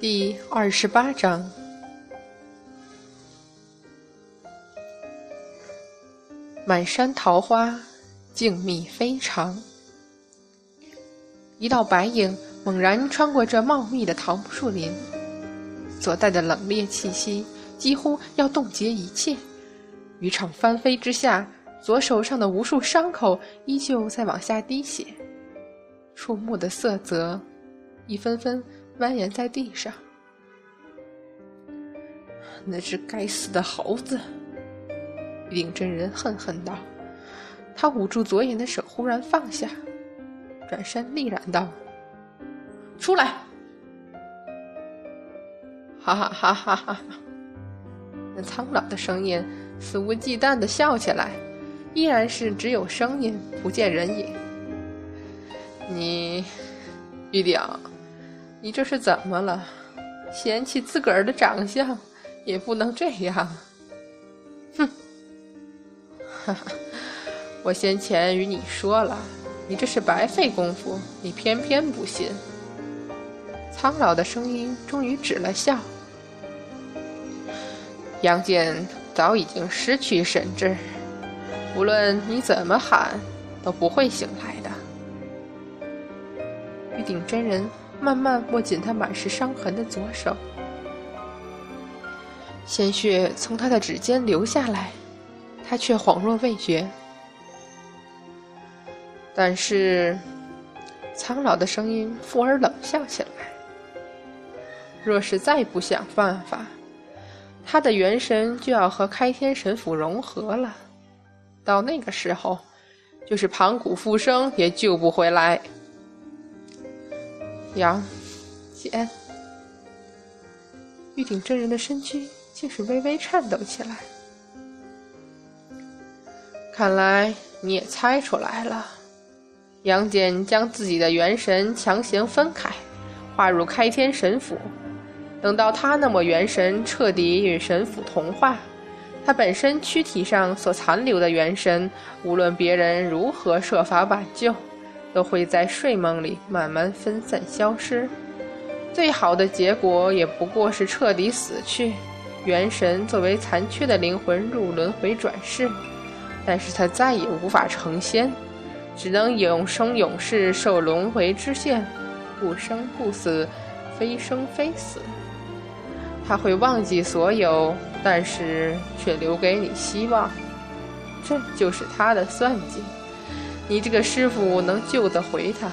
第二十八章，满山桃花，静谧非常。一道白影猛然穿过这茂密的桃木树林，所带的冷冽气息几乎要冻结一切。渔场翻飞之下，左手上的无数伤口依旧在往下滴血，触目的色泽一分分。蜿蜒在地上，那只该死的猴子！令真人恨恨道。他捂住左眼的手忽然放下，转身厉然道：“出来！”哈哈哈哈哈哈！那苍老的声音肆无忌惮的笑起来，依然是只有声音不见人影。你，玉鼎。你这是怎么了？嫌弃自个儿的长相，也不能这样。哼！哈哈，我先前与你说了，你这是白费功夫，你偏偏不信。苍老的声音终于止了笑。杨戬早已经失去神智，无论你怎么喊，都不会醒来的。玉鼎真人。慢慢握紧他满是伤痕的左手，鲜血从他的指尖流下来，他却恍若未觉。但是，苍老的声音附而冷笑起来：“若是再不想办法，他的元神就要和开天神斧融合了，到那个时候，就是盘古复生也救不回来。”杨戬，玉鼎真人的身躯竟是微微颤抖起来。看来你也猜出来了，杨戬将自己的元神强行分开，化入开天神斧。等到他那抹元神彻底与神斧同化，他本身躯体上所残留的元神，无论别人如何设法挽救。都会在睡梦里慢慢分散消失，最好的结果也不过是彻底死去，元神作为残缺的灵魂入轮回转世，但是他再也无法成仙，只能永生永世受轮回之限，不生不死，非生非死。他会忘记所有，但是却留给你希望，这就是他的算计。你这个师傅能救得回他，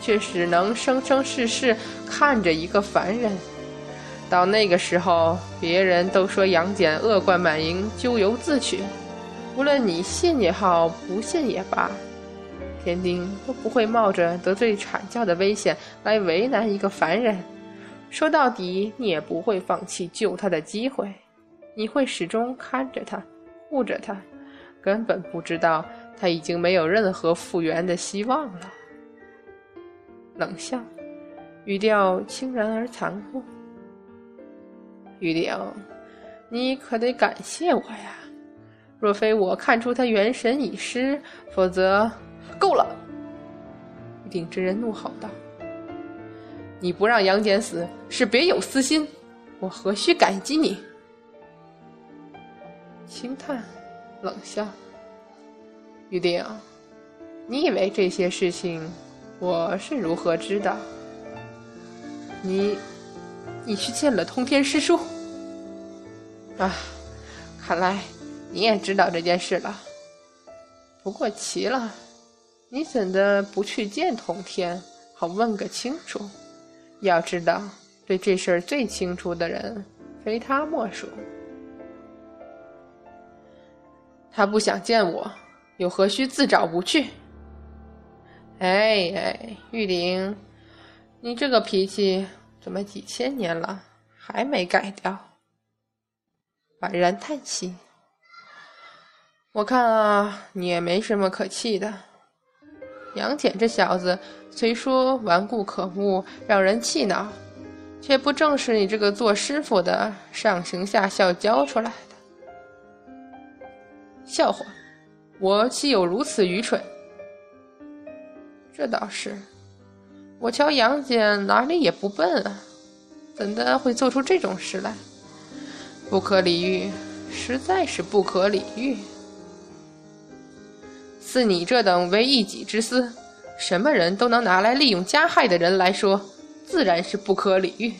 却只能生生世世看着一个凡人。到那个时候，别人都说杨戬恶贯满盈、咎由自取，无论你信也好，不信也罢，天丁都不会冒着得罪阐教的危险来为难一个凡人。说到底，你也不会放弃救他的机会，你会始终看着他，护着他，根本不知道。他已经没有任何复原的希望了。冷笑，语调轻然而残酷。玉鼎，你可得感谢我呀！若非我看出他元神已失，否则……够了！玉鼎真人怒吼道：“你不让杨戬死，是别有私心，我何须感激你？”轻叹，冷笑。玉鼎，你以为这些事情我是如何知道？你，你去见了通天师叔啊？看来你也知道这件事了。不过奇了，你怎的不去见通天，好问个清楚？要知道，对这事儿最清楚的人，非他莫属。他不想见我。又何须自找不去？哎哎，玉玲，你这个脾气怎么几千年了还没改掉？婉然叹息。我看啊，你也没什么可气的。杨戬这小子虽说顽固可恶，让人气恼，却不正是你这个做师傅的上行下效教出来的？笑话！我岂有如此愚蠢？这倒是，我瞧杨戬哪里也不笨啊，怎的会做出这种事来？不可理喻，实在是不可理喻。似你这等为一己之私，什么人都能拿来利用加害的人来说，自然是不可理喻。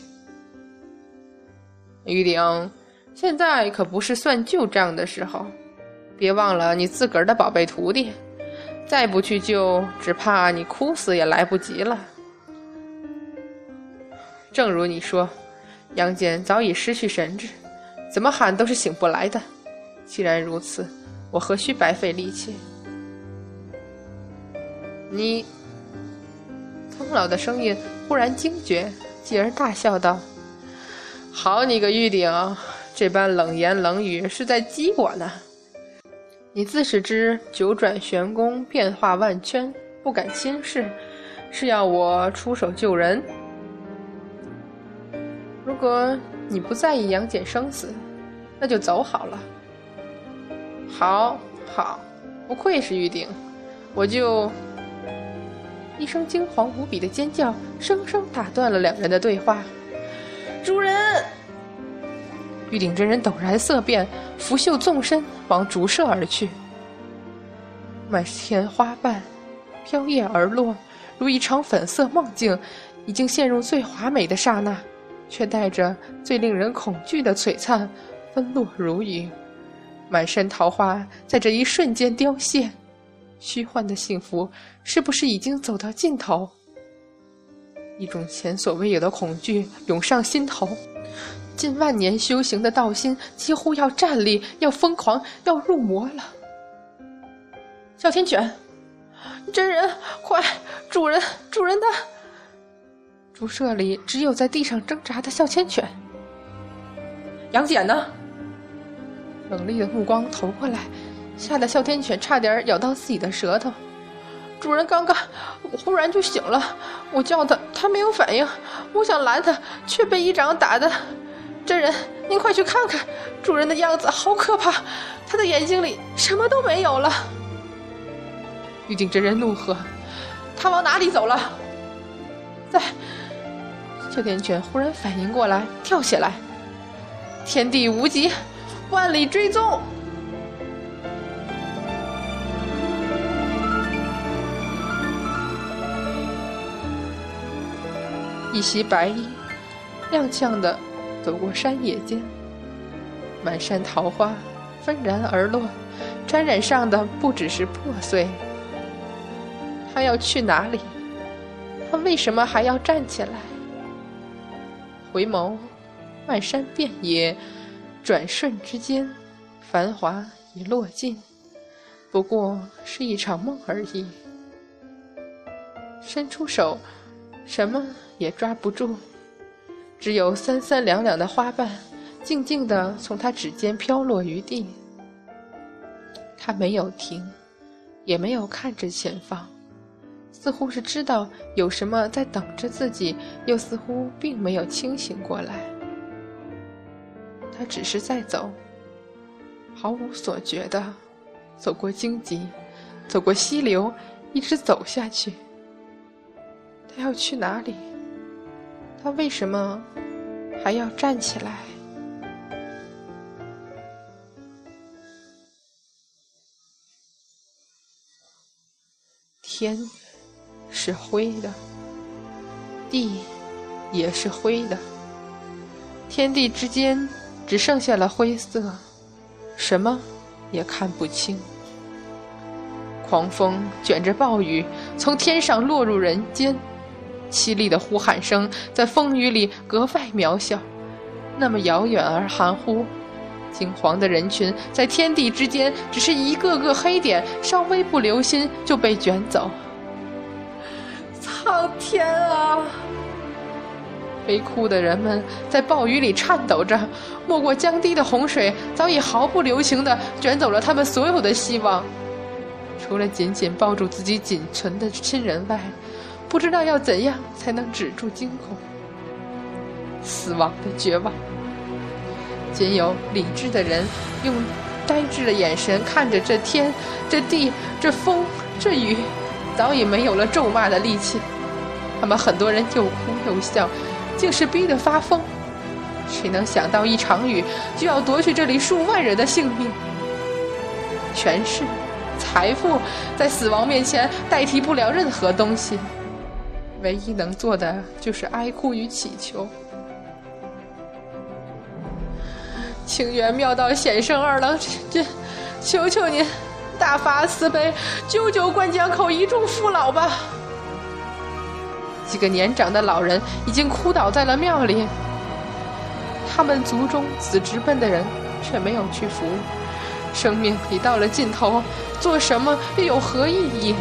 玉鼎，现在可不是算旧账的时候，别忘了你自个儿的宝贝徒弟，再不去救，只怕你哭死也来不及了。正如你说，杨戬早已失去神智，怎么喊都是醒不来的。既然如此，我何须白费力气？你，苍老的声音忽然惊觉，继而大笑道：“好你个玉鼎，这般冷言冷语是在激我呢。你自是知九转玄功变化万圈，不敢轻视，是要我出手救人？如果你不在意杨戬生死，那就走好了。好，好，不愧是玉鼎，我就……”一声惊惶无比的尖叫，生生打断了两人的对话。主人，玉鼎真人陡然色变，拂袖纵身往竹舍而去。满天花瓣飘曳而落，如一场粉色梦境，已经陷入最华美的刹那，却带着最令人恐惧的璀璨，纷落如雨。满山桃花在这一瞬间凋谢。虚幻的幸福是不是已经走到尽头？一种前所未有的恐惧涌上心头，近万年修行的道心几乎要站立，要疯狂，要入魔了。哮天犬，真人，快！主人，主人的竹舍里只有在地上挣扎的哮天犬。杨戬呢？冷厉的目光投过来。吓得哮天犬差点咬到自己的舌头。主人刚刚忽然就醒了，我叫他，他没有反应。我想拦他，却被一掌打的。真人，您快去看看，主人的样子好可怕，他的眼睛里什么都没有了。玉鼎真人怒喝：“他往哪里走了？”在。哮天犬忽然反应过来，跳起来：“天地无极，万里追踪。”一袭白衣，踉跄的走过山野间，满山桃花纷然而落，沾染上的不只是破碎。他要去哪里？他为什么还要站起来？回眸，漫山遍野，转瞬之间，繁华已落尽，不过是一场梦而已。伸出手，什么？也抓不住，只有三三两两的花瓣，静静地从他指尖飘落于地。他没有停，也没有看着前方，似乎是知道有什么在等着自己，又似乎并没有清醒过来。他只是在走，毫无所觉的走过荆棘，走过溪流，一直走下去。他要去哪里？他为什么还要站起来？天是灰的，地也是灰的，天地之间只剩下了灰色，什么也看不清。狂风卷着暴雨从天上落入人间。凄厉的呼喊声在风雨里格外渺小，那么遥远而含糊。惊惶的人群在天地之间，只是一个个黑点，稍微不留心就被卷走。苍天啊！悲哭的人们在暴雨里颤抖着，没过江堤的洪水早已毫不留情地卷走了他们所有的希望，除了紧紧抱住自己仅存的亲人外。不知道要怎样才能止住惊恐，死亡的绝望。仅有理智的人用呆滞的眼神看着这天、这地、这风、这雨，早已没有了咒骂的力气。他们很多人又哭又笑，竟是逼得发疯。谁能想到一场雨就要夺去这里数万人的性命？权势、财富在死亡面前代替不了任何东西，唯一能做的就是哀哭与祈求。清源妙道显圣二郎这，求求您，大发慈悲，救救灌江口一众父老吧！几个年长的老人已经哭倒在了庙里。他们族中子直奔的人却没有去服务，生命已到了尽头，做什么又有何意义？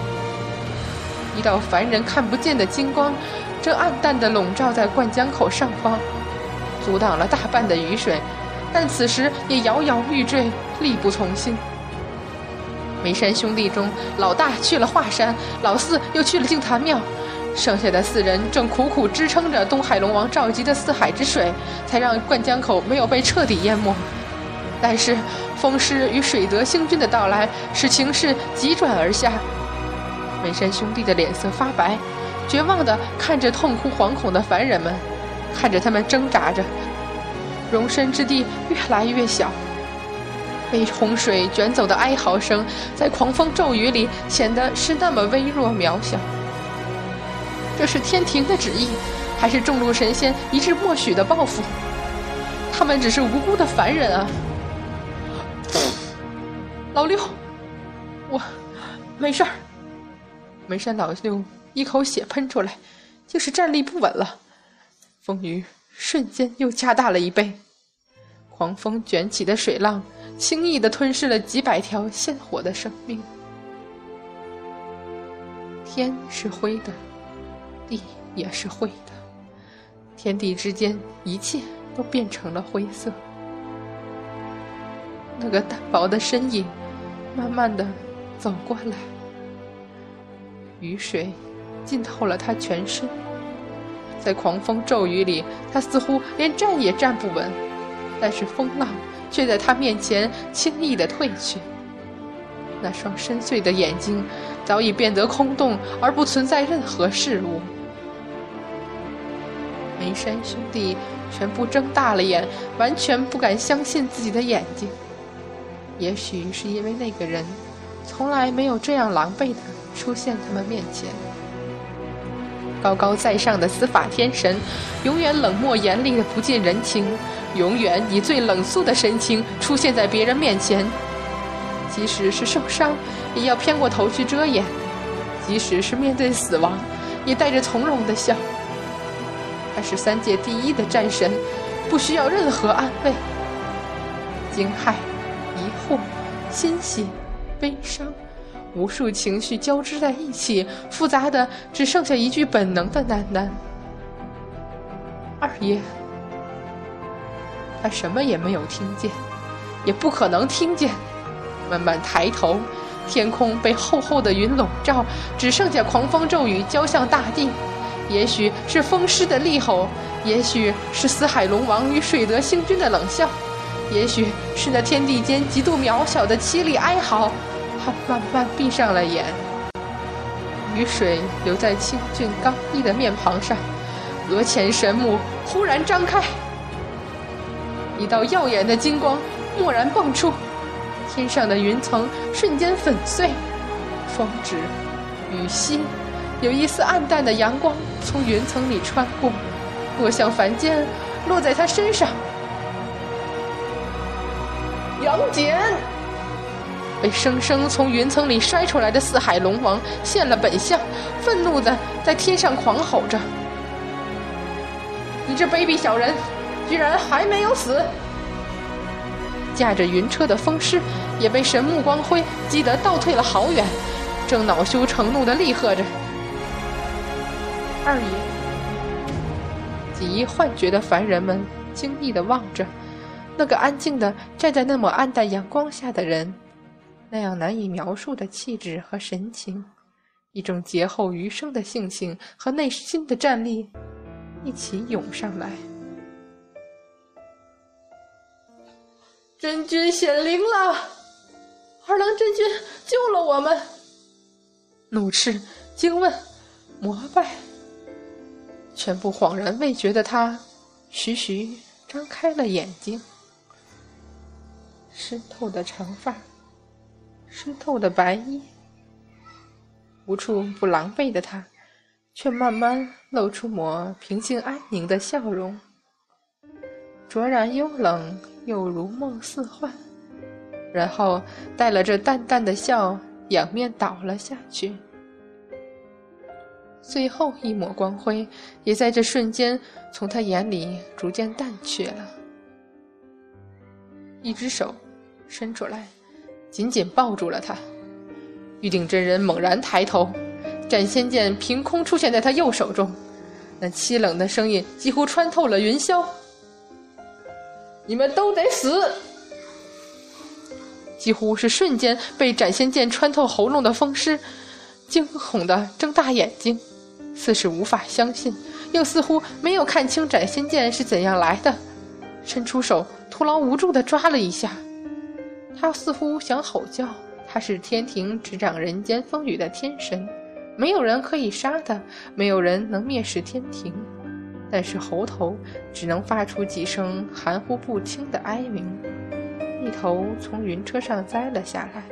一道凡人看不见的金光，正暗淡地笼罩在灌江口上方，阻挡了大半的雨水。但此时也摇摇欲坠，力不从心。梅山兄弟中，老大去了华山，老四又去了净坛庙，剩下的四人正苦苦支撑着东海龙王召集的四海之水，才让灌江口没有被彻底淹没。但是风师与水德星君的到来，使情势急转而下。梅山兄弟的脸色发白，绝望地看着痛哭惶恐的凡人们，看着他们挣扎着。容身之地越来越小，被洪水卷走的哀嚎声，在狂风骤雨里显得是那么微弱渺小。这是天庭的旨意，还是众路神仙一致默许的报复？他们只是无辜的凡人啊！老六，我没事儿。梅山老六一口血喷出来，竟是站立不稳了。风雨。瞬间又加大了一倍，狂风卷起的水浪，轻易的吞噬了几百条鲜活的生命。天是灰的，地也是灰的，天地之间一切都变成了灰色。那个单薄的身影，慢慢的走过来，雨水浸透了他全身。在狂风骤雨里，他似乎连站也站不稳，但是风浪却在他面前轻易地退去。那双深邃的眼睛早已变得空洞，而不存在任何事物。梅山兄弟全部睁大了眼，完全不敢相信自己的眼睛。也许是因为那个人从来没有这样狼狈的出现他们面前。高高在上的司法天神，永远冷漠严厉的不近人情，永远以最冷肃的神情出现在别人面前。即使是受伤，也要偏过头去遮掩；即使是面对死亡，也带着从容的笑。他是三界第一的战神，不需要任何安慰。惊骇、疑惑、欣喜、悲伤。无数情绪交织在一起，复杂的只剩下一句本能的喃喃：“二爷。”他什么也没有听见，也不可能听见。慢慢抬头，天空被厚厚的云笼罩，只剩下狂风骤雨浇向大地。也许是风狮的厉吼，也许是四海龙王与水德星君的冷笑，也许是那天地间极度渺小的凄厉哀嚎。他慢慢闭上了眼，雨水流在清俊刚毅的面庞上，额前神目忽然张开，一道耀眼的金光蓦然迸出，天上的云层瞬间粉碎，风止雨息，有一丝暗淡的阳光从云层里穿过，落向凡间，落在他身上，杨戬。被生生从云层里摔出来的四海龙王现了本相，愤怒的在天上狂吼着：“你这卑鄙小人，居然还没有死！”驾着云车的风狮也被神目光辉击得倒退了好远，正恼羞成怒的厉喝着：“二爷！”几亿幻觉的凡人们惊异的望着那个安静的站在那么暗淡阳光下的人。那样难以描述的气质和神情，一种劫后余生的性情和内心的战力，一起涌上来。真君显灵了，二郎真君救了我们！怒斥、惊问、膜拜，全部恍然未觉的他，徐徐张开了眼睛。湿透的长发，湿透的白衣，无处不狼狈的他，却慢慢露出抹平静安宁的笑容，卓然幽冷，又如梦似幻。然后带了这淡淡的笑，仰面倒了下去。最后一抹光辉，也在这瞬间从他眼里逐渐淡去了。一只手。伸出来，紧紧抱住了他。玉鼎真人猛然抬头，斩仙剑凭空出现在他右手中，那凄冷的声音几乎穿透了云霄：“你们都得死！”几乎是瞬间被斩仙剑穿透喉咙的风师，惊恐的睁大眼睛，似是无法相信，又似乎没有看清斩仙剑是怎样来的，伸出手徒劳无助的抓了一下。他似乎想吼叫，他是天庭执掌人间风雨的天神，没有人可以杀他，没有人能蔑视天庭。但是猴头只能发出几声含糊不清的哀鸣，一头从云车上栽了下来。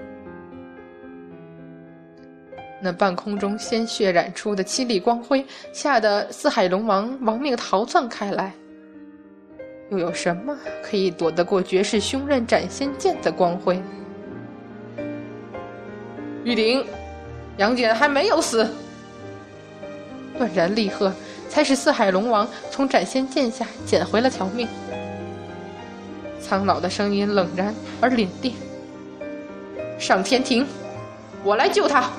那半空中鲜血染出的凄厉光辉，吓得四海龙王亡命逃窜开来。又有什么可以躲得过绝世凶刃斩仙剑的光辉？玉鼎，杨戬还没有死！断然厉喝，才使四海龙王从斩仙剑下捡回了条命。苍老的声音冷然而凛冽：“上天庭，我来救他。”